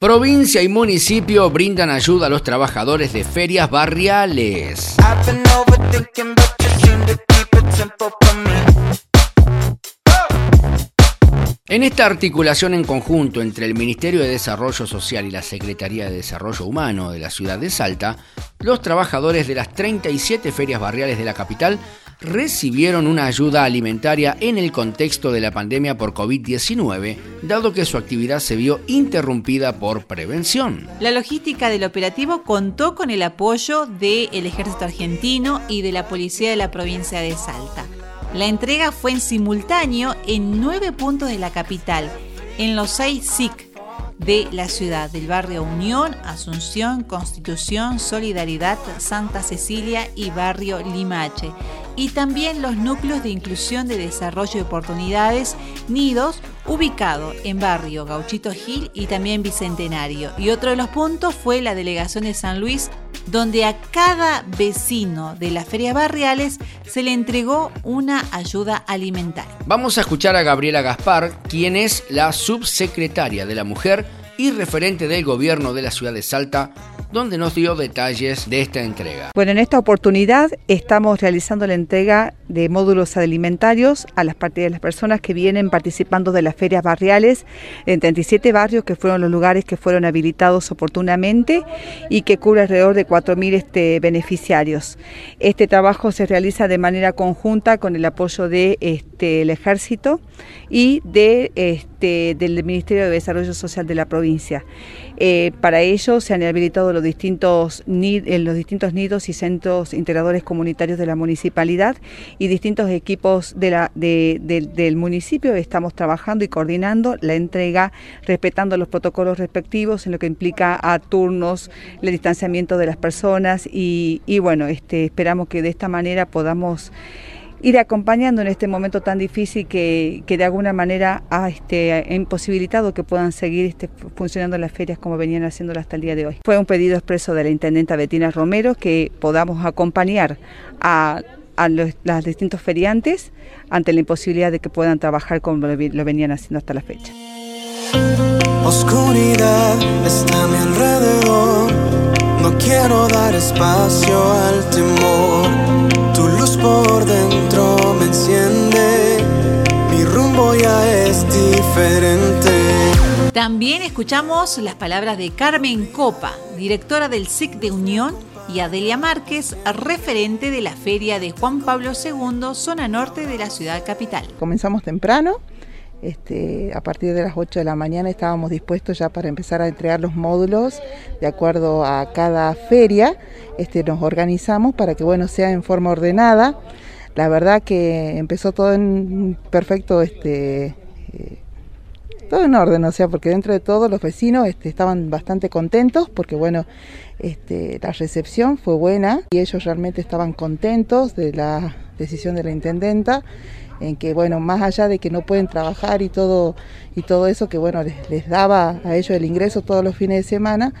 Provincia y municipio brindan ayuda a los trabajadores de ferias barriales. En esta articulación en conjunto entre el Ministerio de Desarrollo Social y la Secretaría de Desarrollo Humano de la ciudad de Salta, los trabajadores de las 37 ferias barriales de la capital recibieron una ayuda alimentaria en el contexto de la pandemia por COVID-19, dado que su actividad se vio interrumpida por prevención. La logística del operativo contó con el apoyo del Ejército Argentino y de la Policía de la provincia de Salta. La entrega fue en simultáneo en nueve puntos de la capital, en los seis SIC de la ciudad, del barrio Unión, Asunción, Constitución, Solidaridad, Santa Cecilia y barrio Limache. Y también los núcleos de inclusión de desarrollo de oportunidades, nidos, ubicado en barrio Gauchito Gil y también Bicentenario. Y otro de los puntos fue la delegación de San Luis, donde a cada vecino de las ferias barriales se le entregó una ayuda alimentaria. Vamos a escuchar a Gabriela Gaspar, quien es la subsecretaria de la Mujer y referente del gobierno de la ciudad de Salta donde nos dio detalles de esta entrega. Bueno, en esta oportunidad estamos realizando la entrega de módulos alimentarios a las, de las personas que vienen participando de las ferias barriales en 37 barrios que fueron los lugares que fueron habilitados oportunamente y que cubre alrededor de 4.000 este, beneficiarios. Este trabajo se realiza de manera conjunta con el apoyo del de, este, ejército y de, este, del Ministerio de Desarrollo Social de la provincia. Eh, para ello se han habilitado los distintos, los distintos nidos y centros integradores comunitarios de la municipalidad y distintos equipos de la, del municipio. Estamos trabajando y coordinando la entrega, respetando los protocolos respectivos en lo que implica a turnos, el distanciamiento de las personas y, y bueno, este, esperamos que de esta manera podamos ir acompañando en este momento tan difícil que, de alguna manera ha este, imposibilitado que puedan seguir este, funcionando las ferias como venían haciéndolo hasta el día de hoy. Fue un pedido expreso de la intendenta Betina Romero que podamos acompañar a, los, distintos feriantes ante la imposibilidad de que puedan trabajar como lo, lo venían haciendo hasta la fecha. Oscuridad está a mi alrededor, no quiero dar espacio al temor ya es diferente. También escuchamos las palabras de Carmen Copa, directora del SIC de Unión, y Adelia Márquez, referente de la feria de Juan Pablo II, zona norte de la ciudad capital. Comenzamos temprano, este, a partir de las 8 de la mañana estábamos dispuestos ya para empezar a entregar los módulos de acuerdo a cada feria. Este, nos organizamos para que bueno, sea en forma ordenada. La verdad que empezó todo en perfecto, este, eh, todo en orden, o sea, porque dentro de todo los vecinos este, estaban bastante contentos porque bueno, este, la recepción fue buena y ellos realmente estaban contentos de la decisión de la intendenta en que bueno, más allá de que no pueden trabajar y todo y todo eso que bueno, les daba a ellos el ingreso todos los fines de semana,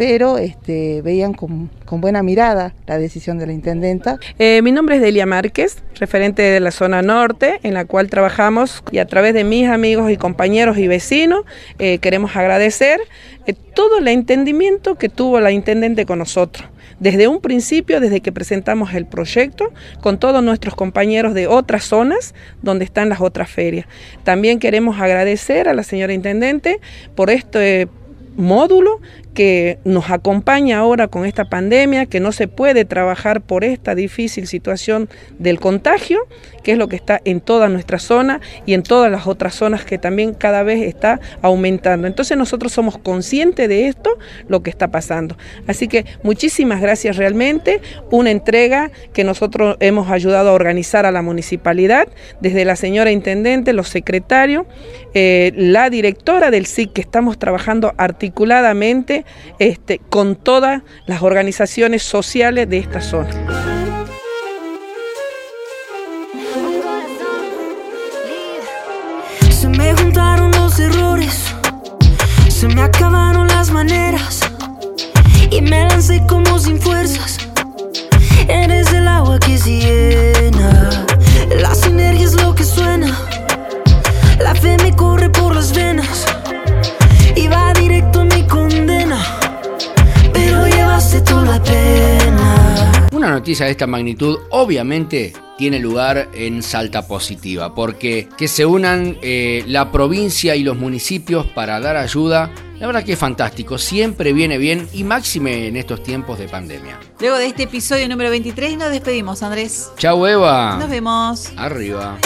pero este, veían con, buena mirada la decisión de la intendenta. Eh, mi nombre es Delia Márquez, referente de la zona norte, en la cual trabajamos y a través de mis amigos y compañeros y vecinos eh, queremos agradecer eh, todo el entendimiento que tuvo la intendente con nosotros desde un principio, desde que presentamos el proyecto, con todos nuestros compañeros de otras zonas donde están las otras ferias. También queremos agradecer a la señora Intendente por este módulo que nos acompaña ahora con esta pandemia, que no se puede trabajar por esta difícil situación del contagio, que es lo que está en toda nuestra zona y en todas las otras zonas que también cada vez está aumentando. Entonces nosotros somos conscientes de esto, lo que está pasando. Así que muchísimas gracias realmente, una entrega que nosotros hemos ayudado a organizar a la municipalidad, desde la señora Intendente, los secretarios, eh, la directora del SIC, que estamos trabajando articuladamente este, con todas las organizaciones sociales de esta zona. Se me juntaron los errores, se me acabaron las maneras y me lancé como noticia de esta magnitud obviamente tiene lugar en Salta Positiva, porque que se unan eh, la provincia y los municipios para dar ayuda, la verdad que es fantástico, siempre viene bien y máxime en estos tiempos de pandemia. Luego de este episodio número 23 nos despedimos, Andrés. Chau Eva. Nos vemos. Arriba.